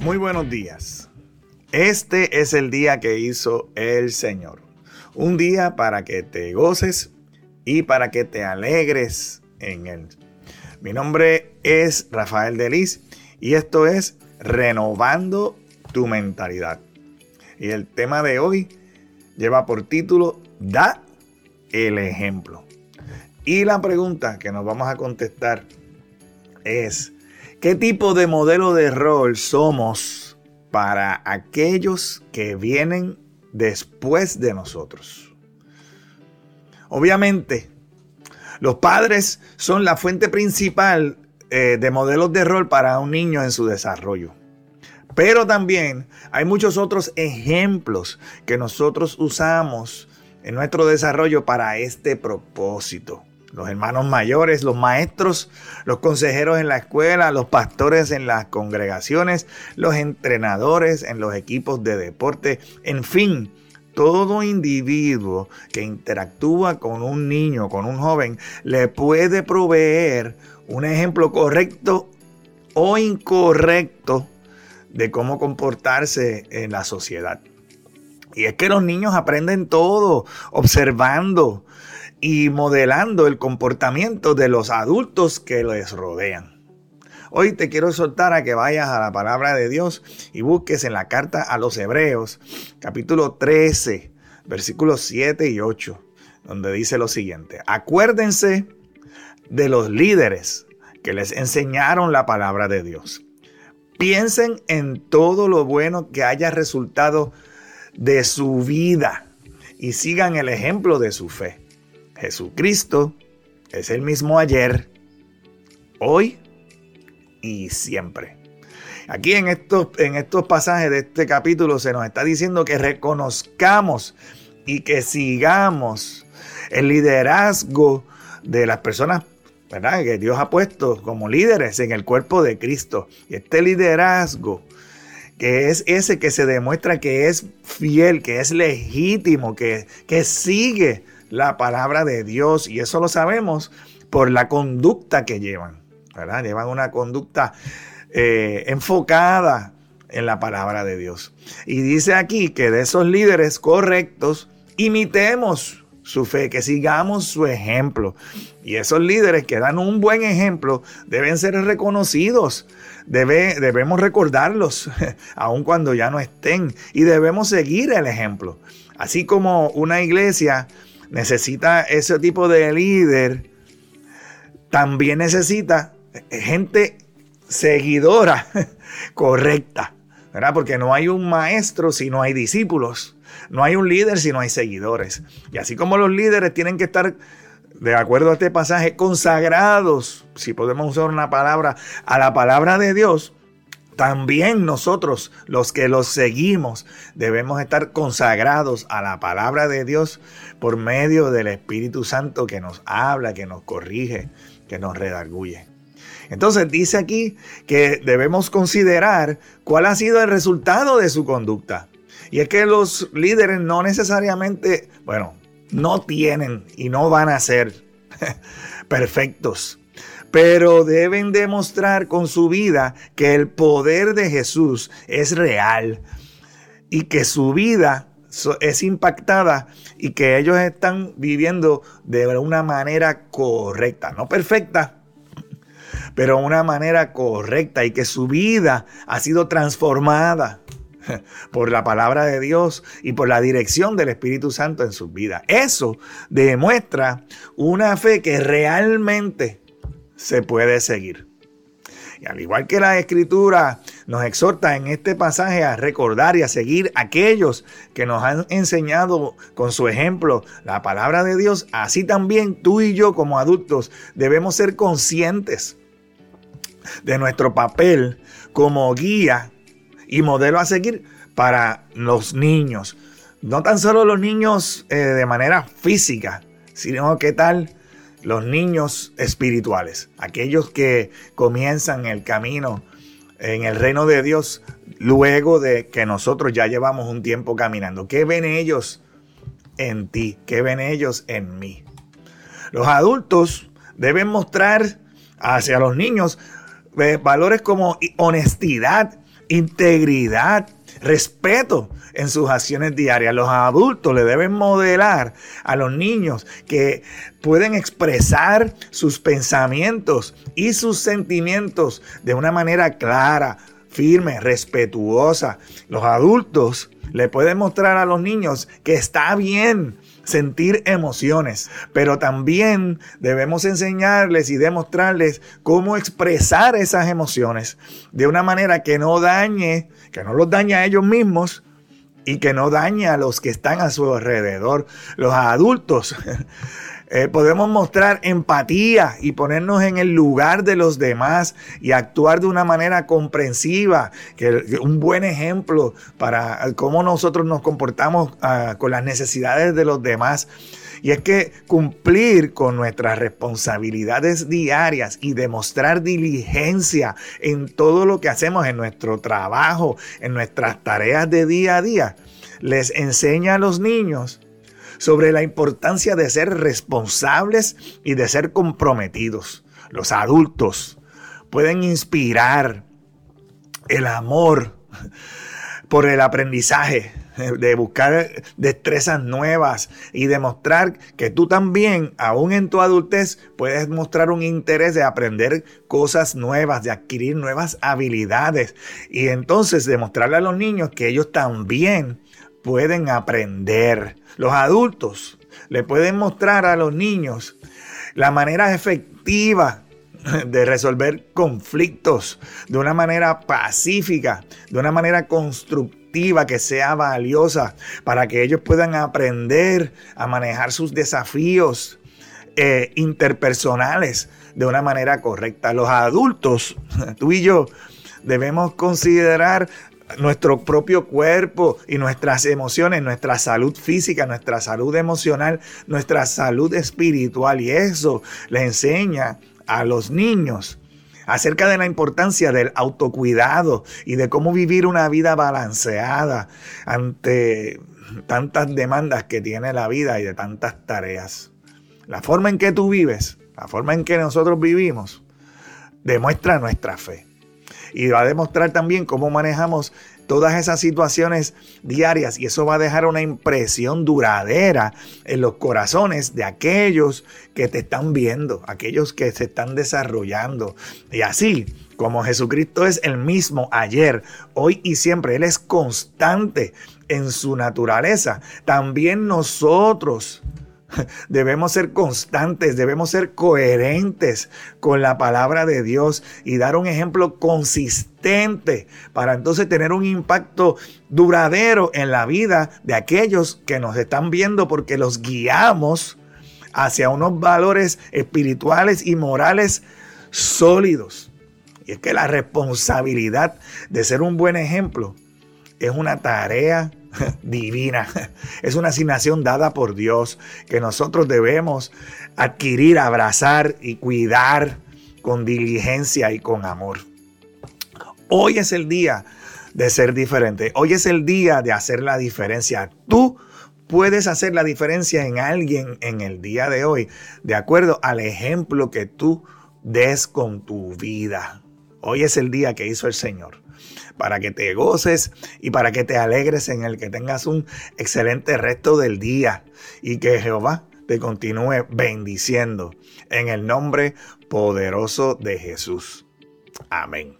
Muy buenos días. Este es el día que hizo el Señor. Un día para que te goces y para que te alegres en él. Mi nombre es Rafael Delis y esto es Renovando tu mentalidad. Y el tema de hoy lleva por título Da el ejemplo. Y la pregunta que nos vamos a contestar es, ¿Qué tipo de modelo de rol somos para aquellos que vienen después de nosotros? Obviamente, los padres son la fuente principal eh, de modelos de rol para un niño en su desarrollo. Pero también hay muchos otros ejemplos que nosotros usamos en nuestro desarrollo para este propósito los hermanos mayores, los maestros, los consejeros en la escuela, los pastores en las congregaciones, los entrenadores en los equipos de deporte, en fin, todo individuo que interactúa con un niño, con un joven, le puede proveer un ejemplo correcto o incorrecto de cómo comportarse en la sociedad. Y es que los niños aprenden todo observando, y modelando el comportamiento de los adultos que les rodean. Hoy te quiero soltar a que vayas a la palabra de Dios y busques en la carta a los Hebreos, capítulo 13, versículos 7 y 8, donde dice lo siguiente, acuérdense de los líderes que les enseñaron la palabra de Dios. Piensen en todo lo bueno que haya resultado de su vida y sigan el ejemplo de su fe. Jesucristo es el mismo ayer, hoy y siempre. Aquí en estos, en estos pasajes de este capítulo se nos está diciendo que reconozcamos y que sigamos el liderazgo de las personas ¿verdad? que Dios ha puesto como líderes en el cuerpo de Cristo. Este liderazgo que es ese que se demuestra que es fiel, que es legítimo, que, que sigue la palabra de Dios y eso lo sabemos por la conducta que llevan, ¿verdad? Llevan una conducta eh, enfocada en la palabra de Dios. Y dice aquí que de esos líderes correctos, imitemos su fe, que sigamos su ejemplo. Y esos líderes que dan un buen ejemplo deben ser reconocidos. Debe, debemos recordarlos, aun cuando ya no estén. Y debemos seguir el ejemplo. Así como una iglesia necesita ese tipo de líder, también necesita gente seguidora correcta, ¿verdad? Porque no hay un maestro si no hay discípulos, no hay un líder si no hay seguidores. Y así como los líderes tienen que estar, de acuerdo a este pasaje, consagrados, si podemos usar una palabra, a la palabra de Dios, también nosotros, los que los seguimos, debemos estar consagrados a la palabra de Dios por medio del Espíritu Santo que nos habla, que nos corrige, que nos redarguye. Entonces dice aquí que debemos considerar cuál ha sido el resultado de su conducta. Y es que los líderes no necesariamente, bueno, no tienen y no van a ser perfectos pero deben demostrar con su vida que el poder de Jesús es real y que su vida es impactada y que ellos están viviendo de una manera correcta, no perfecta, pero una manera correcta y que su vida ha sido transformada por la palabra de Dios y por la dirección del Espíritu Santo en su vida. Eso demuestra una fe que realmente se puede seguir. Y al igual que la escritura nos exhorta en este pasaje a recordar y a seguir aquellos que nos han enseñado con su ejemplo la palabra de Dios, así también tú y yo como adultos debemos ser conscientes de nuestro papel como guía y modelo a seguir para los niños. No tan solo los niños eh, de manera física, sino que tal los niños espirituales, aquellos que comienzan el camino en el reino de Dios luego de que nosotros ya llevamos un tiempo caminando. ¿Qué ven ellos en ti? ¿Qué ven ellos en mí? Los adultos deben mostrar hacia los niños eh, valores como honestidad integridad, respeto en sus acciones diarias. Los adultos le deben modelar a los niños que pueden expresar sus pensamientos y sus sentimientos de una manera clara, firme, respetuosa. Los adultos le pueden mostrar a los niños que está bien sentir emociones, pero también debemos enseñarles y demostrarles cómo expresar esas emociones de una manera que no dañe, que no los dañe a ellos mismos y que no dañe a los que están a su alrededor. Los adultos Eh, podemos mostrar empatía y ponernos en el lugar de los demás y actuar de una manera comprensiva, que, un buen ejemplo para cómo nosotros nos comportamos ah, con las necesidades de los demás. Y es que cumplir con nuestras responsabilidades diarias y demostrar diligencia en todo lo que hacemos, en nuestro trabajo, en nuestras tareas de día a día, les enseña a los niños sobre la importancia de ser responsables y de ser comprometidos. Los adultos pueden inspirar el amor por el aprendizaje, de buscar destrezas nuevas y demostrar que tú también, aún en tu adultez, puedes mostrar un interés de aprender cosas nuevas, de adquirir nuevas habilidades y entonces demostrarle a los niños que ellos también pueden aprender. Los adultos le pueden mostrar a los niños la manera efectiva de resolver conflictos de una manera pacífica, de una manera constructiva que sea valiosa para que ellos puedan aprender a manejar sus desafíos eh, interpersonales de una manera correcta. Los adultos, tú y yo, debemos considerar nuestro propio cuerpo y nuestras emociones, nuestra salud física, nuestra salud emocional, nuestra salud espiritual. Y eso le enseña a los niños acerca de la importancia del autocuidado y de cómo vivir una vida balanceada ante tantas demandas que tiene la vida y de tantas tareas. La forma en que tú vives, la forma en que nosotros vivimos, demuestra nuestra fe y va a demostrar también cómo manejamos todas esas situaciones diarias y eso va a dejar una impresión duradera en los corazones de aquellos que te están viendo, aquellos que se están desarrollando. Y así como Jesucristo es el mismo ayer, hoy y siempre, Él es constante en su naturaleza, también nosotros Debemos ser constantes, debemos ser coherentes con la palabra de Dios y dar un ejemplo consistente para entonces tener un impacto duradero en la vida de aquellos que nos están viendo porque los guiamos hacia unos valores espirituales y morales sólidos. Y es que la responsabilidad de ser un buen ejemplo es una tarea divina. Es una asignación dada por Dios que nosotros debemos adquirir, abrazar y cuidar con diligencia y con amor. Hoy es el día de ser diferente. Hoy es el día de hacer la diferencia. Tú puedes hacer la diferencia en alguien en el día de hoy, de acuerdo al ejemplo que tú des con tu vida. Hoy es el día que hizo el Señor para que te goces y para que te alegres en el que tengas un excelente resto del día y que Jehová te continúe bendiciendo en el nombre poderoso de Jesús. Amén.